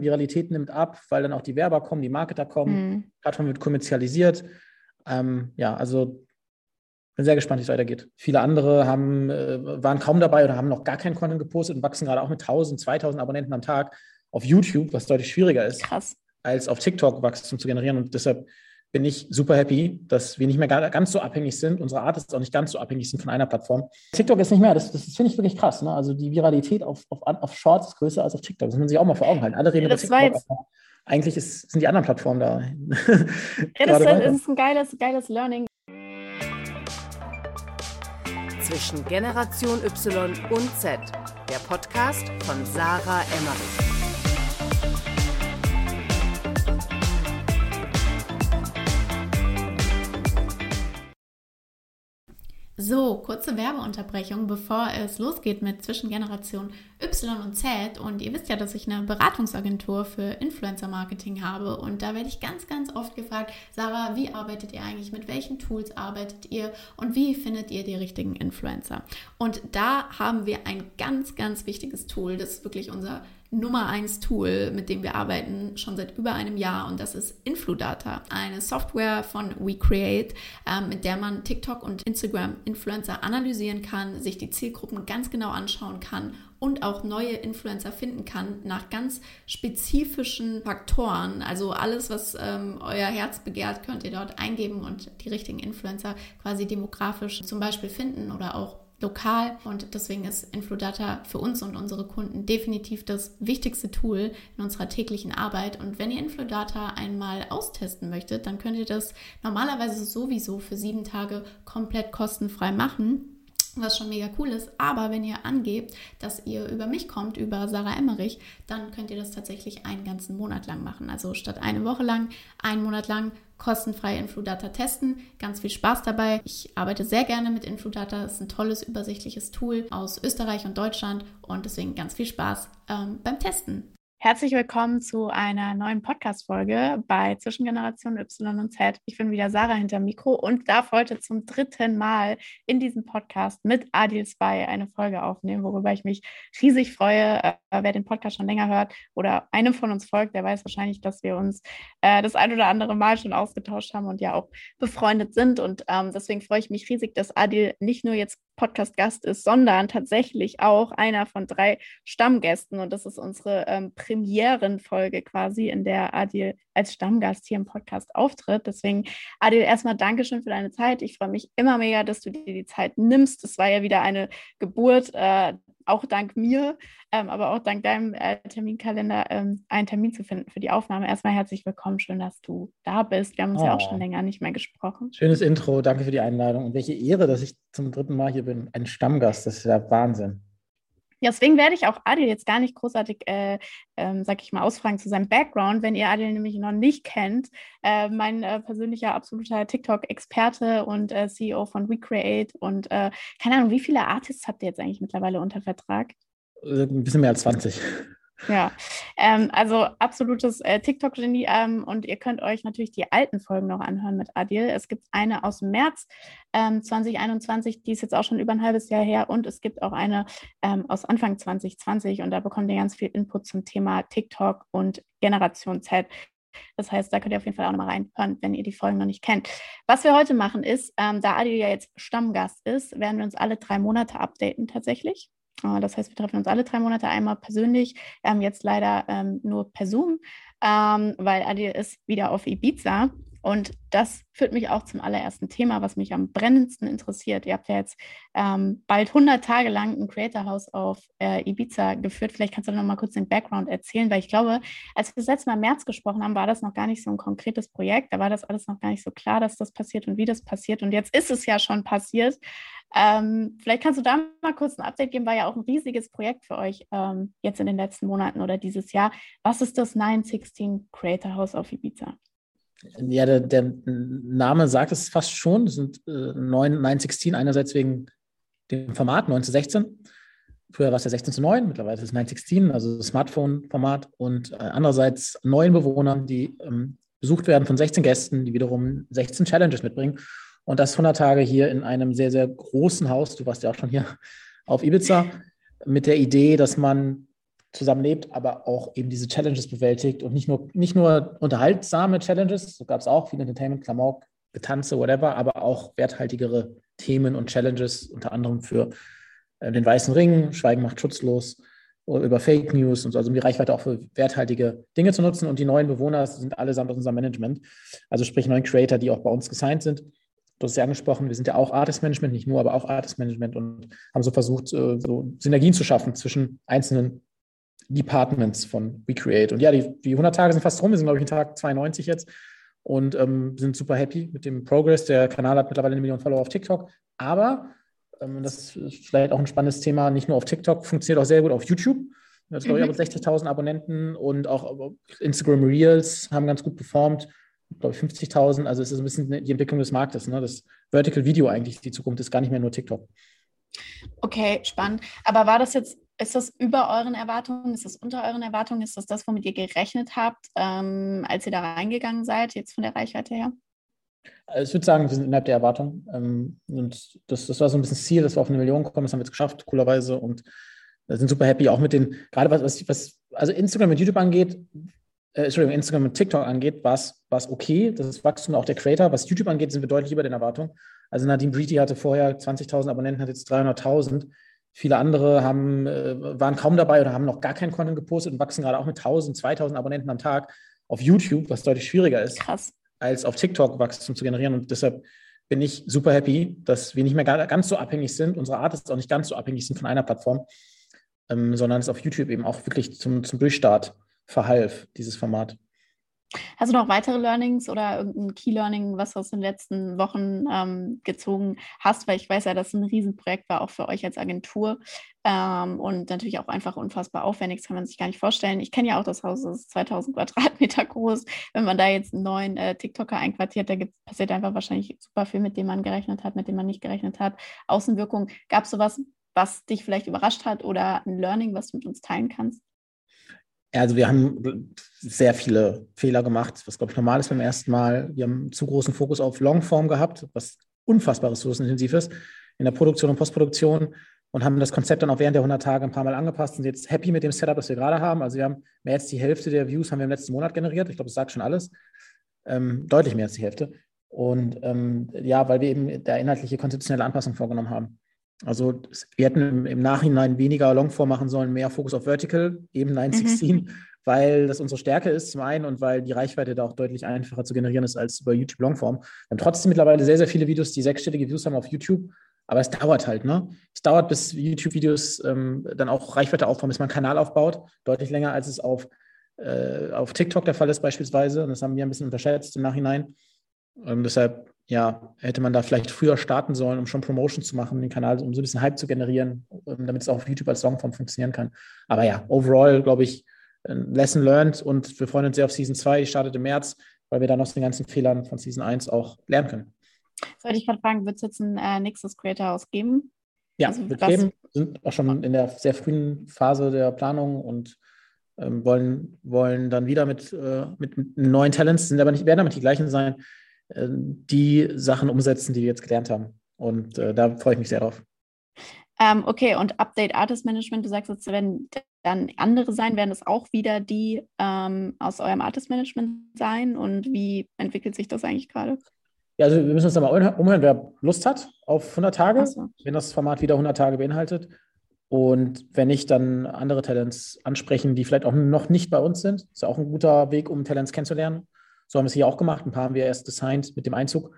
Viralität nimmt ab, weil dann auch die Werber kommen, die Marketer kommen, mhm. Plattform wird kommerzialisiert. Ähm, ja, also bin sehr gespannt, wie es weitergeht. Viele andere haben, äh, waren kaum dabei oder haben noch gar keinen Content gepostet und wachsen gerade auch mit 1000, 2000 Abonnenten am Tag auf YouTube, was deutlich schwieriger ist, Krass. als auf TikTok Wachstum zu generieren. Und deshalb bin ich super happy, dass wir nicht mehr ganz so abhängig sind, unsere Artists auch nicht ganz so abhängig sind von einer Plattform. TikTok ist nicht mehr, das, das finde ich wirklich krass. Ne? Also die Viralität auf, auf, auf Shorts ist größer als auf TikTok. Das muss man sich auch mal vor Augen halten. Alle reden ja, über TikTok. Eigentlich ist, sind die anderen Plattformen da. ja, das, das ist ein geiles, geiles Learning. Zwischen Generation Y und Z, der Podcast von Sarah Emmerich. So, kurze Werbeunterbrechung, bevor es losgeht mit Zwischengeneration Y und Z. Und ihr wisst ja, dass ich eine Beratungsagentur für Influencer-Marketing habe. Und da werde ich ganz, ganz oft gefragt, Sarah, wie arbeitet ihr eigentlich? Mit welchen Tools arbeitet ihr? Und wie findet ihr die richtigen Influencer? Und da haben wir ein ganz, ganz wichtiges Tool. Das ist wirklich unser Nummer 1 Tool, mit dem wir arbeiten, schon seit über einem Jahr und das ist Infludata, eine Software von WeCreate, äh, mit der man TikTok und Instagram Influencer analysieren kann, sich die Zielgruppen ganz genau anschauen kann und auch neue Influencer finden kann nach ganz spezifischen Faktoren. Also alles, was ähm, euer Herz begehrt, könnt ihr dort eingeben und die richtigen Influencer quasi demografisch zum Beispiel finden oder auch lokal und deswegen ist Infludata für uns und unsere Kunden definitiv das wichtigste Tool in unserer täglichen Arbeit. Und wenn ihr Infludata einmal austesten möchtet, dann könnt ihr das normalerweise sowieso für sieben Tage komplett kostenfrei machen was schon mega cool ist. Aber wenn ihr angebt, dass ihr über mich kommt, über Sarah Emmerich, dann könnt ihr das tatsächlich einen ganzen Monat lang machen. Also statt eine Woche lang, einen Monat lang kostenfrei Infludata testen. Ganz viel Spaß dabei. Ich arbeite sehr gerne mit Infludata. Es ist ein tolles, übersichtliches Tool aus Österreich und Deutschland und deswegen ganz viel Spaß ähm, beim Testen. Herzlich willkommen zu einer neuen Podcast-Folge bei Zwischengeneration Y und Z. Ich bin wieder Sarah hinter Mikro und darf heute zum dritten Mal in diesem Podcast mit Adil Spy eine Folge aufnehmen, worüber ich mich riesig freue. Äh, wer den Podcast schon länger hört oder einem von uns folgt, der weiß wahrscheinlich, dass wir uns äh, das ein oder andere Mal schon ausgetauscht haben und ja auch befreundet sind. Und ähm, deswegen freue ich mich riesig, dass Adil nicht nur jetzt Podcast-Gast ist, sondern tatsächlich auch einer von drei Stammgästen. Und das ist unsere ähm, Premierenfolge quasi, in der Adil als Stammgast hier im Podcast auftritt. Deswegen, Adil, erstmal Dankeschön für deine Zeit. Ich freue mich immer mega, dass du dir die Zeit nimmst. Es war ja wieder eine Geburt, äh, auch dank mir, ähm, aber auch dank deinem äh, Terminkalender ähm, einen Termin zu finden für die Aufnahme. Erstmal herzlich willkommen, schön, dass du da bist. Wir haben uns oh. ja auch schon oh. länger nicht mehr gesprochen. Schönes Intro, danke für die Einladung und welche Ehre, dass ich zum dritten Mal hier bin. Ein Stammgast, das ist ja Wahnsinn. Ja, deswegen werde ich auch Adil jetzt gar nicht großartig, äh, ähm, sag ich mal, ausfragen zu seinem Background, wenn ihr Adil nämlich noch nicht kennt. Äh, mein äh, persönlicher absoluter TikTok-Experte und äh, CEO von WeCreate und äh, keine Ahnung, wie viele Artists habt ihr jetzt eigentlich mittlerweile unter Vertrag? Äh, ein bisschen mehr als 20. Ja, ähm, also absolutes äh, TikTok-Genie ähm, und ihr könnt euch natürlich die alten Folgen noch anhören mit Adil. Es gibt eine aus März ähm, 2021, die ist jetzt auch schon über ein halbes Jahr her und es gibt auch eine ähm, aus Anfang 2020 und da bekommt ihr ganz viel Input zum Thema TikTok und Generation Z. Das heißt, da könnt ihr auf jeden Fall auch nochmal reinhören, wenn ihr die Folgen noch nicht kennt. Was wir heute machen ist, ähm, da Adil ja jetzt Stammgast ist, werden wir uns alle drei Monate updaten tatsächlich. Äh, das heißt, wir treffen uns alle drei Monate einmal persönlich, ähm, jetzt leider ähm, nur per Zoom, ähm, weil Adil ist wieder auf Ibiza. Und das führt mich auch zum allerersten Thema, was mich am brennendsten interessiert. Ihr habt ja jetzt ähm, bald 100 Tage lang ein Creator House auf äh, Ibiza geführt. Vielleicht kannst du noch mal kurz den Background erzählen, weil ich glaube, als wir das letzte Mal im März gesprochen haben, war das noch gar nicht so ein konkretes Projekt. Da war das alles noch gar nicht so klar, dass das passiert und wie das passiert. Und jetzt ist es ja schon passiert. Ähm, vielleicht kannst du da mal kurz ein Update geben, war ja auch ein riesiges Projekt für euch ähm, jetzt in den letzten Monaten oder dieses Jahr. Was ist das 916 Creator House auf Ibiza? Ja, der, der Name sagt es fast schon. Das sind äh, 9, 916, einerseits wegen dem Format 9 zu 16. Früher war es ja 16 zu 9, mittlerweile ist es 916, also Smartphone-Format. Und äh, andererseits neun Bewohner, die ähm, besucht werden von 16 Gästen, die wiederum 16 Challenges mitbringen. Und das 100 Tage hier in einem sehr, sehr großen Haus. Du warst ja auch schon hier auf Ibiza mit der Idee, dass man zusammenlebt, aber auch eben diese Challenges bewältigt und nicht nur, nicht nur unterhaltsame Challenges, so gab es auch viel Entertainment, Klamauk, Getanze, whatever, aber auch werthaltigere Themen und Challenges, unter anderem für äh, den Weißen Ring, Schweigen macht schutzlos, über Fake News und so, also um die Reichweite auch für werthaltige Dinge zu nutzen. Und die neuen Bewohner sind allesamt aus unserem Management, also sprich neuen Creator, die auch bei uns gesigned sind. Du hast ja angesprochen, wir sind ja auch Artist Management, nicht nur, aber auch Artist Management und haben so versucht, äh, so Synergien zu schaffen zwischen einzelnen Departments von WeCreate. Und ja, die, die 100 Tage sind fast rum. Wir sind, glaube ich, in Tag 92 jetzt und ähm, sind super happy mit dem Progress. Der Kanal hat mittlerweile eine Million Follower auf TikTok. Aber, ähm, das ist vielleicht auch ein spannendes Thema, nicht nur auf TikTok, funktioniert auch sehr gut auf YouTube. Jetzt glaube ich, mhm. 60.000 Abonnenten und auch Instagram Reels haben ganz gut performt. Glaube ich, 50.000. Also es ist ein bisschen die Entwicklung des Marktes. Ne? Das Vertical Video eigentlich die Zukunft ist gar nicht mehr nur TikTok. Okay, spannend. Aber war das jetzt ist das über euren Erwartungen? Ist das unter euren Erwartungen? Ist das das, womit ihr gerechnet habt, ähm, als ihr da reingegangen seid, jetzt von der Reichweite her? Also ich würde sagen, wir sind innerhalb der Erwartung. Ähm, und das, das war so ein bisschen das Ziel, dass wir auf eine Million kommen. Das haben wir jetzt geschafft, coolerweise. Und wir sind super happy, auch mit den, gerade was, was, was also Instagram und YouTube angeht, äh, Entschuldigung, Instagram und TikTok angeht, war es okay. Das ist Wachstum auch der Creator. Was YouTube angeht, sind wir deutlich über den Erwartungen. Also Nadine Breedy hatte vorher 20.000 Abonnenten, hat jetzt 300.000. Viele andere haben, äh, waren kaum dabei oder haben noch gar keinen Content gepostet und wachsen gerade auch mit 1000, 2000 Abonnenten am Tag auf YouTube, was deutlich schwieriger ist, Krass. als auf TikTok Wachstum zu generieren. Und deshalb bin ich super happy, dass wir nicht mehr ganz so abhängig sind, unsere Artists auch nicht ganz so abhängig sind von einer Plattform, ähm, sondern es auf YouTube eben auch wirklich zum, zum Durchstart verhalf, dieses Format. Hast du noch weitere Learnings oder irgendein Key-Learning, was du aus den letzten Wochen ähm, gezogen hast? Weil ich weiß ja, dass es ein Riesenprojekt war, auch für euch als Agentur ähm, und natürlich auch einfach unfassbar aufwendig, das kann man sich gar nicht vorstellen. Ich kenne ja auch das Haus, das ist 2000 Quadratmeter groß. Wenn man da jetzt einen neuen äh, TikToker einquartiert, da passiert einfach wahrscheinlich super viel, mit dem man gerechnet hat, mit dem man nicht gerechnet hat. Außenwirkung, gab es sowas, was dich vielleicht überrascht hat oder ein Learning, was du mit uns teilen kannst? Also wir haben sehr viele Fehler gemacht, was glaube ich normal ist beim ersten Mal. Wir haben zu großen Fokus auf Longform gehabt, was unfassbar ressourcenintensiv ist in der Produktion und Postproduktion und haben das Konzept dann auch während der 100 Tage ein paar Mal angepasst und sind jetzt happy mit dem Setup, das wir gerade haben. Also wir haben mehr als die Hälfte der Views haben wir im letzten Monat generiert. Ich glaube, das sagt schon alles. Ähm, deutlich mehr als die Hälfte. Und ähm, ja, weil wir eben da inhaltliche konzeptionelle Anpassung vorgenommen haben. Also wir hätten im, im, Nachhinein weniger Longform machen sollen, mehr Fokus auf Vertical, eben 916, mhm. weil das unsere Stärke ist zum einen und weil die Reichweite da auch deutlich einfacher zu generieren ist als über YouTube Longform. Wir haben trotzdem mittlerweile sehr, sehr viele Videos, die sechsstellige Views haben auf YouTube, aber es dauert halt, ne? Es dauert, bis YouTube-Videos ähm, dann auch Reichweite aufbauen, bis man einen Kanal aufbaut, deutlich länger, als es auf, äh, auf TikTok der Fall ist beispielsweise. Und das haben wir ein bisschen unterschätzt im Nachhinein. Ähm, deshalb ja, hätte man da vielleicht früher starten sollen, um schon Promotion zu machen, den Kanal, um so ein bisschen Hype zu generieren, ähm, damit es auch auf YouTube als Longform funktionieren kann. Aber ja, overall, glaube ich, Lesson learned und wir freuen uns sehr auf Season 2, die startet im März, weil wir dann aus den ganzen Fehlern von Season 1 auch lernen können. Sollte ich gerade fragen, wird es jetzt ein äh, nächstes Creator House geben? Ja, also, wird geben. Wir sind auch schon in der sehr frühen Phase der Planung und ähm, wollen, wollen dann wieder mit, äh, mit, neuen Talents, sind aber nicht, werden damit die gleichen sein, äh, die Sachen umsetzen, die wir jetzt gelernt haben. Und äh, da freue ich mich sehr drauf. Ähm, okay, und Update Artist Management, du sagst jetzt, werden dann andere sein, werden das auch wieder die ähm, aus eurem Artist Management sein? Und wie entwickelt sich das eigentlich gerade? Ja, also wir müssen uns da mal umhören, wer Lust hat auf 100 Tage, so. wenn das Format wieder 100 Tage beinhaltet. Und wenn nicht, dann andere Talents ansprechen, die vielleicht auch noch nicht bei uns sind. Ist ja auch ein guter Weg, um Talents kennenzulernen. So haben wir es hier auch gemacht. Ein paar haben wir erst designt mit dem Einzug.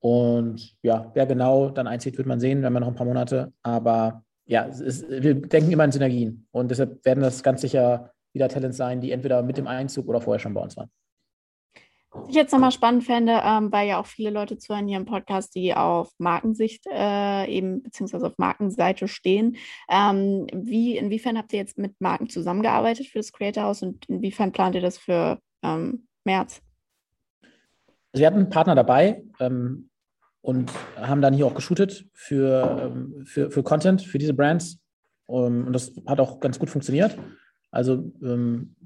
Und ja, wer genau dann einzieht, wird man sehen, wenn wir noch ein paar Monate. Aber ja, ist, wir denken immer in Synergien. Und deshalb werden das ganz sicher wieder Talents sein, die entweder mit dem Einzug oder vorher schon bei uns waren. Was ich jetzt nochmal spannend fände, ähm, weil ja auch viele Leute zuhören hier im Podcast, die auf Markensicht äh, eben beziehungsweise auf Markenseite stehen. Ähm, wie, inwiefern habt ihr jetzt mit Marken zusammengearbeitet für das Creator House und inwiefern plant ihr das für ähm, März? Also wir hatten einen Partner dabei ähm, und haben dann hier auch geshootet für, ähm, für, für Content, für diese Brands. Ähm, und das hat auch ganz gut funktioniert. Also, ähm,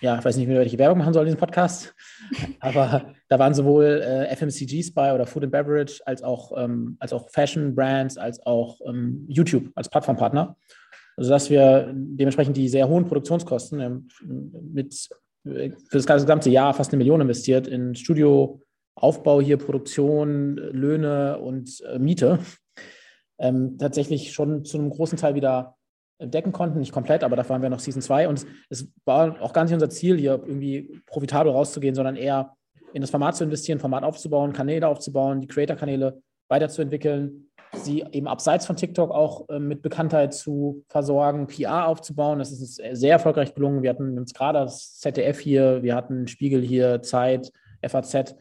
ja, ich weiß nicht, welche Werbung machen soll in diesem Podcast, aber da waren sowohl äh, FMCGs bei oder Food and Beverage, als auch, ähm, als auch Fashion Brands, als auch ähm, YouTube als Plattformpartner. Also dass wir dementsprechend die sehr hohen Produktionskosten ähm, mit für das gesamte Jahr fast eine Million investiert in Studioaufbau hier, Produktion, Löhne und äh, Miete, ähm, tatsächlich schon zu einem großen Teil wieder decken konnten. Nicht komplett, aber da waren wir noch Season 2. Und es war auch gar nicht unser Ziel, hier irgendwie profitabel rauszugehen, sondern eher in das Format zu investieren, Format aufzubauen, Kanäle aufzubauen, die Creator-Kanäle weiterzuentwickeln, sie eben abseits von TikTok auch äh, mit Bekanntheit zu versorgen, PR aufzubauen. Das ist uns sehr erfolgreich gelungen. Wir hatten uns gerade das ZDF hier, wir hatten Spiegel hier, Zeit, FAZ.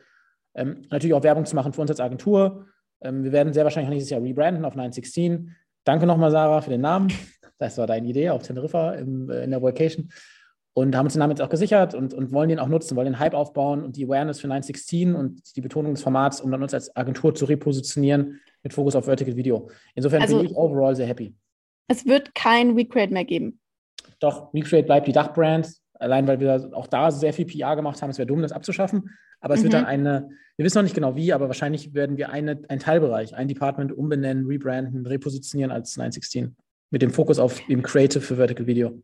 Ähm, natürlich auch Werbung zu machen für uns als Agentur. Ähm, wir werden sehr wahrscheinlich nächstes Jahr rebranden auf 916. Danke nochmal, Sarah, für den Namen. Das war deine Idee auf Teneriffa im, äh, in der Vacation und haben uns den Namen jetzt auch gesichert und, und wollen den auch nutzen, wollen den Hype aufbauen und die Awareness für 916 und die Betonung des Formats, um dann uns als Agentur zu repositionieren mit Fokus auf Vertical Video. Insofern also, bin ich overall sehr happy. Es wird kein Recreate mehr geben. Doch, Recreate bleibt die Dachbrand, allein weil wir auch da sehr viel PR gemacht haben. Es wäre dumm, das abzuschaffen. Aber es mhm. wird dann eine, wir wissen noch nicht genau wie, aber wahrscheinlich werden wir eine, einen Teilbereich, ein Department umbenennen, rebranden, repositionieren als 916 mit dem Fokus auf dem Creative für Vertical Video.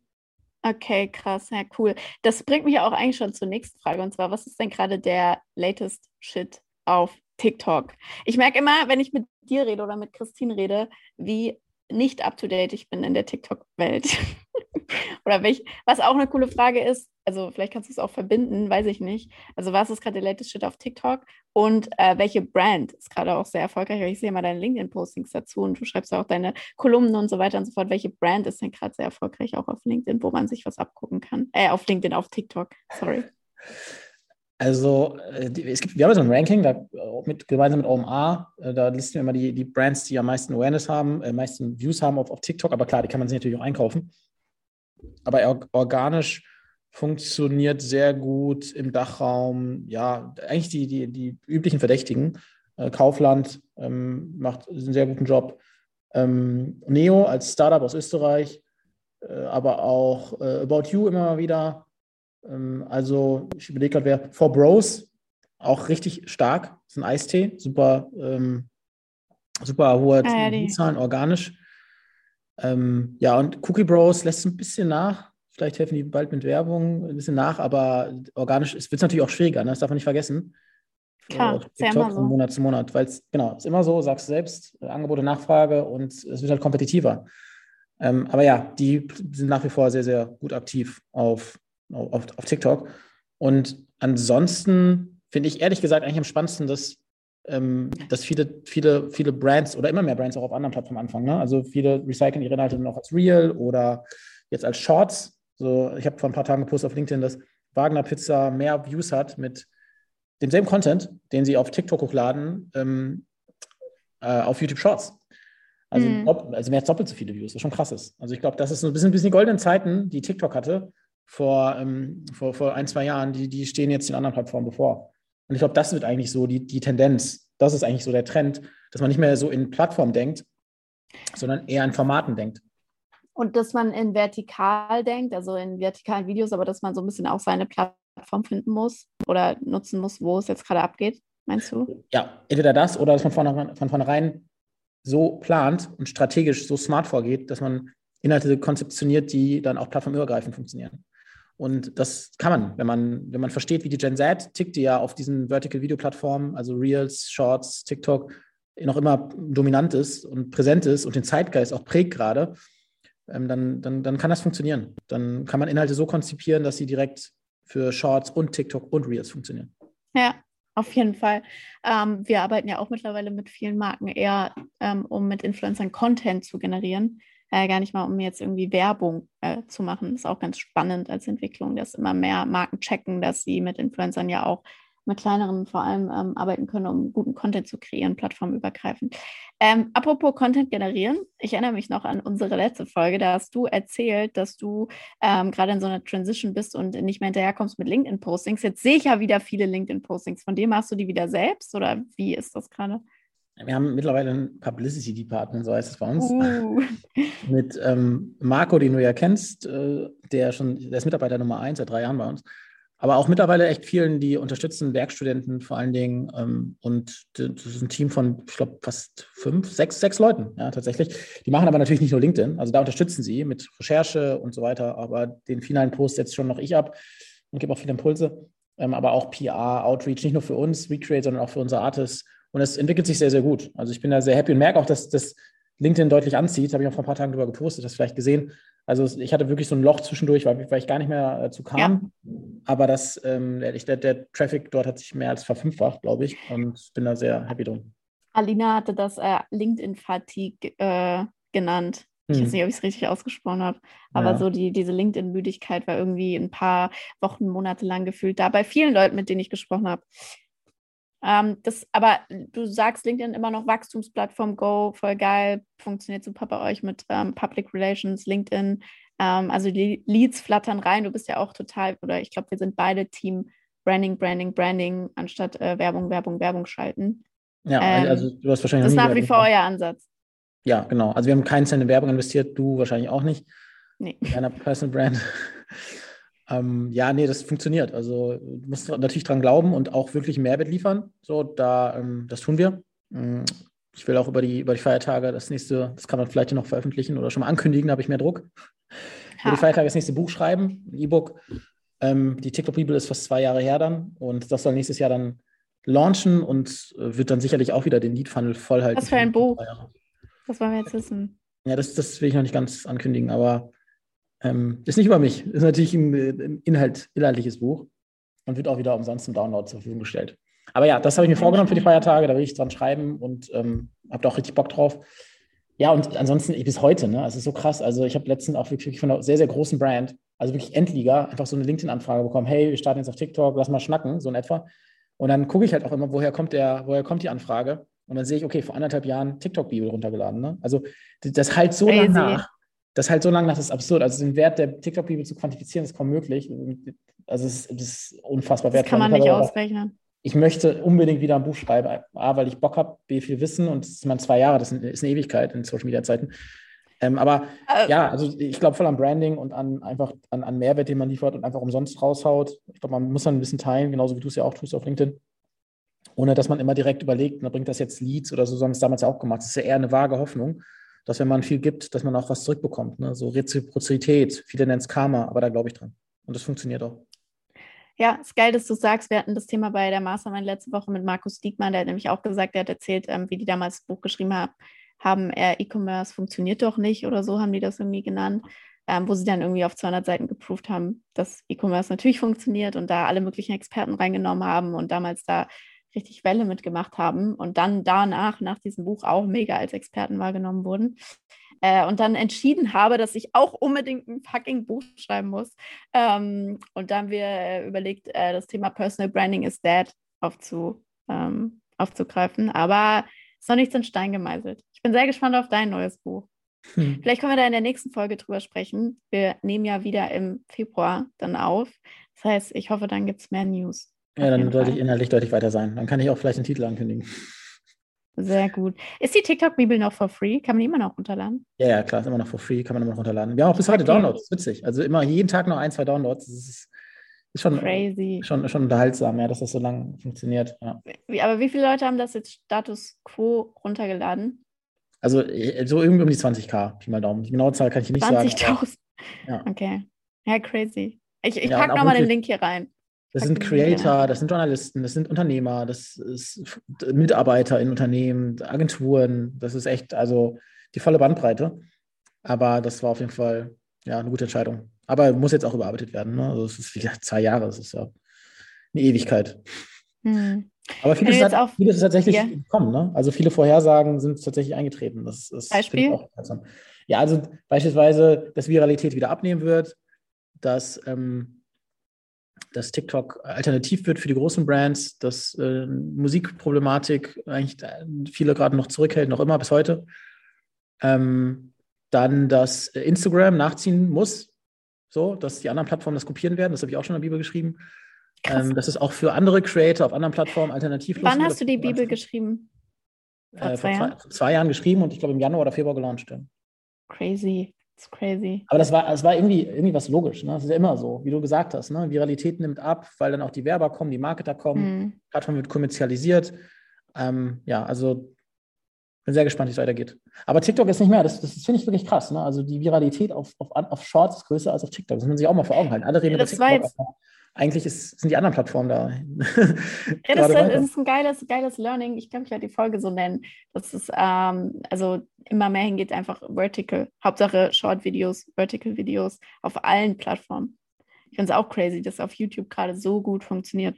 Okay, krass, ja, cool. Das bringt mich auch eigentlich schon zur nächsten Frage. Und zwar, was ist denn gerade der latest Shit auf TikTok? Ich merke immer, wenn ich mit dir rede oder mit Christine rede, wie nicht up to date ich bin in der TikTok-Welt. Oder welch, was auch eine coole Frage ist, also vielleicht kannst du es auch verbinden, weiß ich nicht. Also was ist gerade der latest Shit auf TikTok und äh, welche Brand ist gerade auch sehr erfolgreich? Ich sehe mal deine LinkedIn-Postings dazu und du schreibst auch deine Kolumnen und so weiter und so fort. Welche Brand ist denn gerade sehr erfolgreich auch auf LinkedIn, wo man sich was abgucken kann? Äh, auf LinkedIn, auf TikTok, sorry. Also äh, es gibt, wir haben so ein Ranking, da, mit, gemeinsam mit OMA, äh, da listen wir immer die, die Brands, die am meisten Awareness haben, äh, meisten Views haben auf, auf TikTok, aber klar, die kann man sich natürlich auch einkaufen. Aber organisch funktioniert sehr gut im Dachraum, ja, eigentlich die, die, die üblichen Verdächtigen. Äh, Kaufland ähm, macht einen sehr guten Job. Ähm, Neo als Startup aus Österreich, äh, aber auch äh, About You immer wieder ähm, also ich überlege gerade, wer, For Bros, auch richtig stark, das ist ein Eistee, super, ähm, super hohe ah, Zahlen, organisch. Ähm, ja, und Cookie Bros lässt ein bisschen nach. Vielleicht helfen die bald mit Werbung ein bisschen nach, aber organisch wird es natürlich auch schwieriger, ne? das darf man nicht vergessen. Klar, äh, TikTok so. von Monat zu Monat, weil es, genau, ist immer so, sagst du selbst, Angebot und Nachfrage und es wird halt kompetitiver. Ähm, aber ja, die sind nach wie vor sehr, sehr gut aktiv auf auf, auf TikTok. Und ansonsten finde ich ehrlich gesagt eigentlich am spannendsten, dass, ähm, dass viele, viele, viele Brands oder immer mehr Brands auch auf anderen Plattformen anfangen. Ne? Also viele recyceln ihre Inhalte noch als Real oder jetzt als Shorts. So, ich habe vor ein paar Tagen gepostet auf LinkedIn, dass Wagner Pizza mehr Views hat mit demselben Content, den sie auf TikTok hochladen, ähm, äh, auf YouTube Shorts. Also, mhm. also mehr als doppelt so viele Views, was schon krass ist. Also ich glaube, das ist so ein bisschen, ein bisschen die goldenen Zeiten, die TikTok hatte, vor, ähm, vor, vor ein, zwei Jahren, die, die stehen jetzt den anderen Plattformen bevor. Und ich glaube, das wird eigentlich so die, die Tendenz. Das ist eigentlich so der Trend, dass man nicht mehr so in Plattformen denkt, sondern eher in Formaten denkt. Und dass man in vertikal denkt, also in vertikalen Videos, aber dass man so ein bisschen auch seine Plattform finden muss oder nutzen muss, wo es jetzt gerade abgeht, meinst du? Ja, entweder das oder dass man von, von vornherein so plant und strategisch so smart vorgeht, dass man Inhalte konzeptioniert, die dann auch plattformübergreifend funktionieren. Und das kann man, wenn man, wenn man versteht, wie die Gen Z tickt, die ja auf diesen Vertical-Video-Plattformen, also Reels, Shorts, TikTok, noch immer dominant ist und präsent ist und den Zeitgeist auch prägt gerade, ähm, dann, dann, dann kann das funktionieren. Dann kann man Inhalte so konzipieren, dass sie direkt für Shorts und TikTok und Reels funktionieren. Ja, auf jeden Fall. Ähm, wir arbeiten ja auch mittlerweile mit vielen Marken eher, ähm, um mit Influencern Content zu generieren äh, gar nicht mal, um jetzt irgendwie Werbung äh, zu machen. Das ist auch ganz spannend als Entwicklung, dass immer mehr Marken checken, dass sie mit Influencern ja auch mit kleineren vor allem ähm, arbeiten können, um guten Content zu kreieren, plattformübergreifend. Ähm, apropos Content generieren, ich erinnere mich noch an unsere letzte Folge, da hast du erzählt, dass du ähm, gerade in so einer Transition bist und nicht mehr hinterherkommst mit LinkedIn-Postings. Jetzt sehe ich ja wieder viele LinkedIn-Postings. Von dem machst du die wieder selbst oder wie ist das gerade? Wir haben mittlerweile ein Publicity Department, so heißt es bei uns. Uh. Mit ähm, Marco, den du ja kennst, äh, der schon, der ist Mitarbeiter Nummer eins seit drei Jahren bei uns. aber auch mittlerweile echt vielen, die unterstützen, Werkstudenten vor allen Dingen. Ähm, und das ist ein Team von, ich glaube, fast fünf, sechs, sechs Leuten, ja, tatsächlich. Die machen aber natürlich nicht nur LinkedIn. Also da unterstützen sie mit Recherche und so weiter. Aber den finalen Post setzt schon noch ich ab und gebe auch viele Impulse. Ähm, aber auch PR, Outreach, nicht nur für uns, Recreate, sondern auch für unsere Artists. Und es entwickelt sich sehr, sehr gut. Also ich bin da sehr happy und merke auch, dass das LinkedIn deutlich anzieht. Habe ich auch vor ein paar Tagen drüber gepostet, das vielleicht gesehen. Also ich hatte wirklich so ein Loch zwischendurch, weil, weil ich gar nicht mehr äh, zu kam. Ja. Aber das, ähm, der, der, der, Traffic dort hat sich mehr als verfünffacht, glaube ich. Und bin da sehr happy drum. Alina hatte das äh, LinkedIn-Fatigue äh, genannt. Ich hm. weiß nicht, ob ich es richtig ausgesprochen habe, aber ja. so die, diese LinkedIn-Müdigkeit war irgendwie ein paar Wochen, Monate lang gefühlt da. Bei vielen Leuten, mit denen ich gesprochen habe. Ähm, das, aber du sagst LinkedIn immer noch Wachstumsplattform Go, voll geil, funktioniert super bei euch mit ähm, Public Relations, LinkedIn. Ähm, also die Leads flattern rein. Du bist ja auch total, oder ich glaube, wir sind beide Team Branding, Branding, Branding, anstatt äh, Werbung, Werbung, Werbung schalten. Ja, ähm, also du hast wahrscheinlich. Das ist nach wie vor euer Ansatz. Ja, genau. Also wir haben keinen Cent in Werbung investiert, du wahrscheinlich auch nicht. Nee. In einer Personal Brand. Ähm, ja, nee, das funktioniert. Also du musst natürlich dran glauben und auch wirklich Mehrwert liefern. So, da, ähm, das tun wir. Ähm, ich will auch über die, über die Feiertage das nächste, das kann man vielleicht noch veröffentlichen oder schon mal ankündigen, da habe ich mehr Druck. Ha. Über die Feiertage das nächste Buch schreiben, ein E-Book. Ähm, die TikTok-Bibel ist fast zwei Jahre her dann und das soll nächstes Jahr dann launchen und äh, wird dann sicherlich auch wieder den Lead-Funnel voll halten. Was für ein Buch? Das wollen wir jetzt wissen. Ja, das, das will ich noch nicht ganz ankündigen, aber ähm, ist nicht über mich. Ist natürlich ein, ein Inhalt, inhaltliches Buch und wird auch wieder umsonst zum Download zur Verfügung gestellt. Aber ja, das habe ich mir vorgenommen für die Feiertage. Da will ich dran schreiben und ähm, habe da auch richtig Bock drauf. Ja, und ansonsten bis heute, ne? Es ist so krass. Also, ich habe letztens auch wirklich von einer sehr, sehr großen Brand, also wirklich Endliga, einfach so eine LinkedIn-Anfrage bekommen: Hey, wir starten jetzt auf TikTok, lass mal schnacken, so in etwa. Und dann gucke ich halt auch immer, woher kommt, der, woher kommt die Anfrage? Und dann sehe ich, okay, vor anderthalb Jahren TikTok-Bibel runtergeladen. Ne? Also, das halt so nach das halt so lange nach, das ist absurd. Also den Wert der TikTok-Bibel zu quantifizieren, ist kaum möglich. Also es ist, es ist unfassbar wertvoll. Das kann man nicht ausrechnen. Ich möchte unbedingt wieder ein Buch schreiben. A, weil ich Bock habe, B, viel Wissen und es sind zwei Jahre, das ist eine Ewigkeit in Social-Media-Zeiten. Ähm, aber äh, ja, also ich glaube voll an Branding und an einfach an, an Mehrwert, den man liefert und einfach umsonst raushaut. Ich glaube, man muss dann ein bisschen teilen, genauso wie du es ja auch tust auf LinkedIn. Ohne dass man immer direkt überlegt, na, bringt das jetzt Leads oder so, sondern es damals ja auch gemacht. Das ist ja eher eine vage Hoffnung dass wenn man viel gibt, dass man auch was zurückbekommt. Ne? So Reziprozität, viele nennen es Karma, aber da glaube ich dran. Und das funktioniert auch. Ja, ist geil, dass du sagst, wir hatten das Thema bei der Mastermind letzte Woche mit Markus Diekmann, der hat nämlich auch gesagt, der hat erzählt, ähm, wie die damals das Buch geschrieben haben, haben äh, E-Commerce funktioniert doch nicht oder so haben die das irgendwie genannt, ähm, wo sie dann irgendwie auf 200 Seiten geproved haben, dass E-Commerce natürlich funktioniert und da alle möglichen Experten reingenommen haben und damals da richtig Welle mitgemacht haben und dann danach, nach diesem Buch, auch mega als Experten wahrgenommen wurden. Äh, und dann entschieden habe, dass ich auch unbedingt ein fucking Buch schreiben muss. Ähm, und da haben wir äh, überlegt, äh, das Thema Personal Branding is dead aufzu, ähm, aufzugreifen. Aber ist noch nichts in Stein gemeißelt. Ich bin sehr gespannt auf dein neues Buch. Hm. Vielleicht können wir da in der nächsten Folge drüber sprechen. Wir nehmen ja wieder im Februar dann auf. Das heißt, ich hoffe, dann gibt es mehr News. Ja, dann sollte ich inhaltlich deutlich weiter sein. Dann kann ich auch vielleicht den Titel ankündigen. Sehr gut. Ist die TikTok-Bibel noch for free? Kann man die immer noch runterladen? Ja, ja, klar, ist immer noch for free, kann man immer noch runterladen. Wir haben auch bis heute okay. Downloads, witzig. Also immer jeden Tag noch ein, zwei Downloads. Das ist, ist schon, Crazy. Schon, schon unterhaltsam, ja, dass das so lange funktioniert. Ja. Wie, aber wie viele Leute haben das jetzt Status Quo runtergeladen? Also äh, so irgendwie um die 20k, Pi mal Daumen. Die genaue Zahl kann ich nicht 20 sagen. 20.000? Ja. Okay. Ja, crazy. Ich, ich ja, packe nochmal den Link hier rein. Das sind Creator, das sind Journalisten, das sind Unternehmer, das ist Mitarbeiter in Unternehmen, Agenturen. Das ist echt, also die volle Bandbreite. Aber das war auf jeden Fall ja, eine gute Entscheidung. Aber muss jetzt auch überarbeitet werden. Ne? Also es ist wie zwei Jahre, das ist ja eine Ewigkeit. Mhm. Aber vieles, hat, auch, vieles ist tatsächlich ja. gekommen. Ne? Also viele Vorhersagen sind tatsächlich eingetreten. Das, das Beispiel? Auch ja, also beispielsweise, dass Viralität wieder abnehmen wird, dass ähm, dass TikTok alternativ wird für die großen Brands, dass äh, Musikproblematik eigentlich äh, viele gerade noch zurückhält, noch immer bis heute. Ähm, dann, dass Instagram nachziehen muss, so, dass die anderen Plattformen das kopieren werden, das habe ich auch schon in der Bibel geschrieben. Ähm, dass es auch für andere Creator auf anderen Plattformen alternativ ist. Wann hast du die Bibel geschrieben? Vor, äh, zwei, vor zwei, zwei, Jahren geschrieben und ich glaube im Januar oder Februar gelauncht. Ja. Crazy. Das ist crazy. Aber das war, das war irgendwie, irgendwie was logisch. Ne? Das ist ja immer so, wie du gesagt hast. Ne? Viralität nimmt ab, weil dann auch die Werber kommen, die Marketer kommen, Mhm. Plattform wird kommerzialisiert. Ähm, ja, also bin sehr gespannt, wie es weitergeht. Aber TikTok ist nicht mehr, das, das finde ich wirklich krass. Ne? Also die Viralität auf, auf, auf Shorts ist größer als auf TikTok. Das muss man sich auch mal vor Augen halten. Alle reden über TikTok. Eigentlich ist, sind die anderen Plattformen da. Ja, das ist, das ist ein geiles, geiles Learning. Ich glaube, ich werde die Folge so nennen. Das ist ähm, also immer mehr hingeht einfach vertical. Hauptsache Short-Videos, Vertical-Videos auf allen Plattformen. Ich finde es auch crazy, dass auf YouTube gerade so gut funktioniert.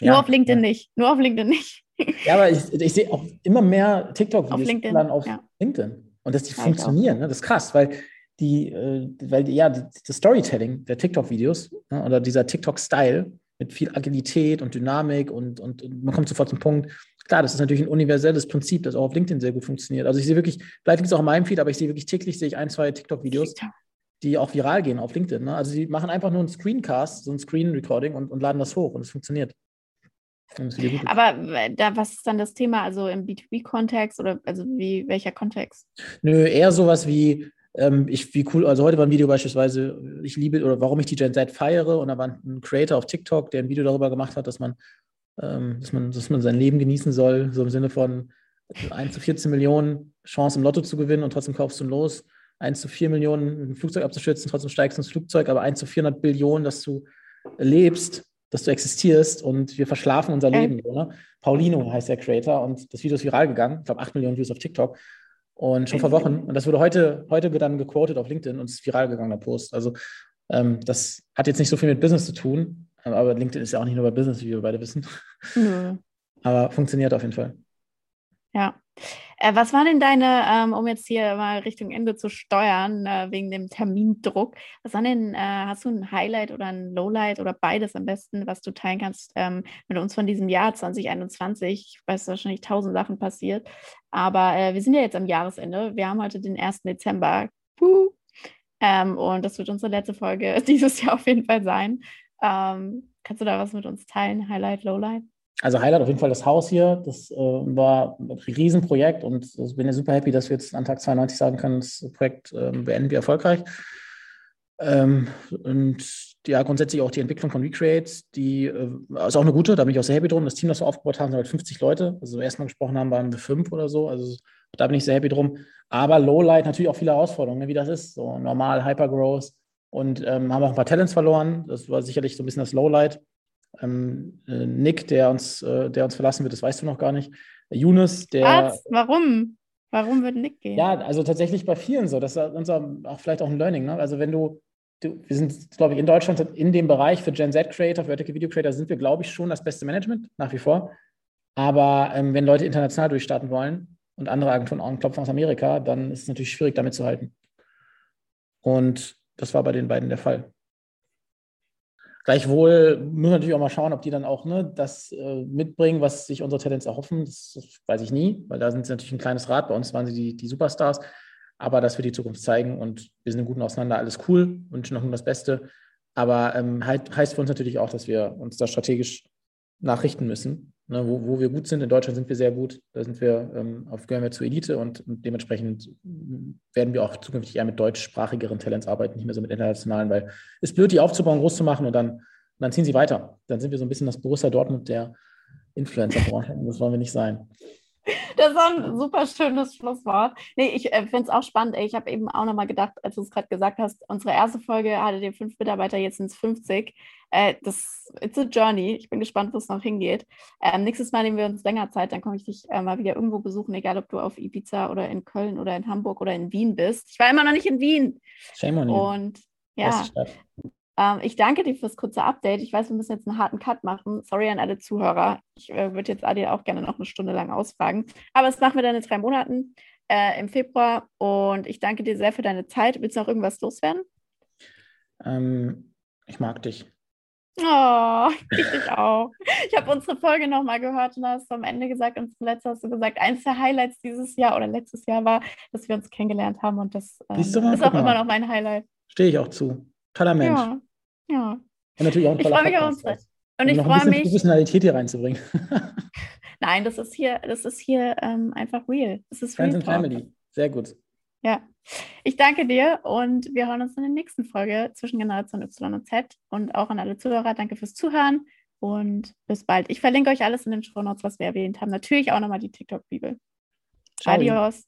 Ja, Nur auf LinkedIn ja. nicht. Nur auf LinkedIn nicht. Ja, aber ich, ich sehe auch immer mehr TikTok-Videos Auf LinkedIn, dann auf ja. LinkedIn. Und dass die funktionieren, ne? das ist krass, weil die, äh, weil die, ja, die, das Storytelling der TikTok-Videos ne? oder dieser TikTok-Style mit viel Agilität und Dynamik und, und, und man kommt sofort zum Punkt. Klar, das ist natürlich ein universelles Prinzip, das auch auf LinkedIn sehr gut funktioniert. Also ich sehe wirklich, vielleicht liegt es auch in meinem Feed, aber ich sehe wirklich täglich sehe ich ein, zwei TikTok-Videos, die auch viral gehen auf LinkedIn. Ne? Also die machen einfach nur einen Screencast, so ein Screen-Recording und, und laden das hoch und es funktioniert. Und. Aber äh, da, was ist dann das Thema? Also im B2B-Kontext oder also wie, welcher Kontext? Nö, eher sowas wie, ähm, ich, wie cool, also heute war ein Video beispielsweise, ich liebe oder warum ich die Gen Z feiere und da war ein Creator auf TikTok, der ein Video darüber gemacht hat, dass man, ähm, dass man, dass man sein Leben genießen soll, so im Sinne von 1 zu 14 Millionen Chance im Lotto zu gewinnen und trotzdem kaufst du ein Los, 1 zu 4 Millionen ein Flugzeug abzustürzen, trotzdem steigst du ins Flugzeug, aber 1 zu 400 Billionen, dass du lebst, dass du existierst und wir verschlafen unser Okay. Leben. Ne? Paulino heißt der Creator und das Video ist viral gegangen, ich glaube 8 Millionen Views auf TikTok. Und schon vor Wochen. Und das wurde heute, heute dann gequotet auf LinkedIn und ist viral gegangen, der Post. Also ähm, das hat jetzt nicht so viel mit Business zu tun, aber LinkedIn ist ja auch nicht nur bei Business, wie wir beide wissen. Nö. Aber funktioniert auf jeden Fall. Ja. Äh, was war denn deine, ähm, um jetzt hier mal Richtung Ende zu steuern, äh, wegen dem Termindruck, was war denn, äh, hast du ein Highlight oder ein Lowlight oder beides am besten, was du teilen kannst ähm, mit uns von diesem Jahr 2021? Ich weiß wahrscheinlich tausend Sachen passiert, aber wir sind ja jetzt am Jahresende. Wir haben heute den 1. Dezember. Puh. Ähm, und das wird unsere letzte Folge dieses Jahr auf jeden Fall sein. Ähm, kannst du da was mit uns teilen? Highlight, Lowlight? Also Highlight auf jeden Fall das Haus hier. Das äh, war ein Riesenprojekt und ich bin ja super happy, dass wir jetzt an Tag 92 sagen können, das Projekt ähm, beenden wir erfolgreich. Ähm, und ja, grundsätzlich auch die Entwicklung von Recreate, die äh, ist auch eine gute, da bin ich auch sehr happy drum. Das Team, das wir aufgebaut haben, sind halt 50 Leute. Also erstmal gesprochen haben, waren wir fünf oder so. Also da bin ich sehr happy drum. Aber Lowlight natürlich auch viele Herausforderungen, ne, wie das ist. So normal, Hypergrowth. Und ähm, haben auch ein paar Talents verloren. Das war sicherlich so ein bisschen das Lowlight. Ähm, äh, Nick, der uns, äh, der uns verlassen wird, das weißt du noch gar nicht. Yunus, der. Was? Warum? Warum wird Nick gehen? Ja, also tatsächlich bei vielen so. Das ist unser, auch vielleicht auch ein Learning. Ne? Also wenn du, du, wir sind, glaube ich, in Deutschland in dem Bereich für Gen Z Creator, Vertical Video Creator, sind wir, glaube ich, schon das beste Management, nach wie vor. Aber ähm, wenn Leute international durchstarten wollen und andere Agenturen anklopfen aus Amerika, dann ist es natürlich schwierig, damit zu halten. Und das war bei den beiden der Fall. Gleichwohl müssen wir natürlich auch mal schauen, ob die dann auch ne, das äh, mitbringen, was sich unsere Talents erhoffen. Das, das weiß ich nie, weil da sind sie natürlich ein kleines Rad. Bei uns waren sie die, die Superstars. Aber das wird die Zukunft zeigen und wir sind im Guten auseinander. Alles cool, wünschen noch nur das Beste. Aber ähm, heißt für uns natürlich auch, dass wir uns da strategisch nachrichten müssen. Ne, wo, wo wir gut sind, in Deutschland sind wir sehr gut, da sind wir, ähm, auf, gehören wir zur Elite und, und dementsprechend werden wir auch zukünftig eher mit deutschsprachigeren Talents arbeiten, nicht mehr so mit internationalen, weil es ist blöd, die aufzubauen, groß zu machen und dann, dann ziehen sie weiter. Dann sind wir so ein bisschen das Borussia Dortmund der Influencer-Branche das wollen wir nicht sein. Das war ein super schönes Schlusswort. Nee, ich äh, finde es auch spannend. Ey. Ich habe eben auch nochmal gedacht, als du es gerade gesagt hast, unsere erste Folge hatte die fünf Mitarbeiter, jetzt sind es 50. Äh, das it's a journey. Ich bin gespannt, wo es noch hingeht. Ähm, nächstes Mal nehmen wir uns länger Zeit, dann komme ich dich äh, mal wieder irgendwo besuchen, egal ob du auf Ibiza oder in Köln oder in Hamburg oder in Wien bist. Ich war immer noch nicht in Wien. Shame on you. Und ja. Ähm, ich danke dir fürs kurze Update. Ich weiß, wir müssen jetzt einen harten Cut machen. Sorry an alle Zuhörer. Ich äh, würde jetzt Adi auch gerne noch eine Stunde lang ausfragen. Aber das machen wir dann in drei Monaten äh, im Februar. Und ich danke dir sehr für deine Zeit. Willst du noch irgendwas loswerden? Ähm, ich mag dich. Oh, ich dich auch. Ich habe unsere Folge nochmal gehört und hast du am Ende gesagt, und zuletzt hast du gesagt, eins der Highlights dieses Jahr oder letztes Jahr war, dass wir uns kennengelernt haben. Und das ähm, ist auch immer noch mein Highlight. Stehe ich auch zu. Toller Mensch. Ja, ja. Und natürlich auch ein Ich toller freu mich auch Podcast. auf- Also, Und um ich freue mich. Professionalität hier reinzubringen. Nein, das ist hier, das ist hier ähm, einfach real. Das ist Friends real and. Family. Sehr gut. Ja. Ich danke dir und wir hören uns in der nächsten Folge zwischen Generation Y und Z. Und auch an alle Zuhörer, danke fürs Zuhören und bis bald. Ich verlinke euch alles in den Show Notes, was wir erwähnt haben. Natürlich auch nochmal die TikTok-Bibel. Adios.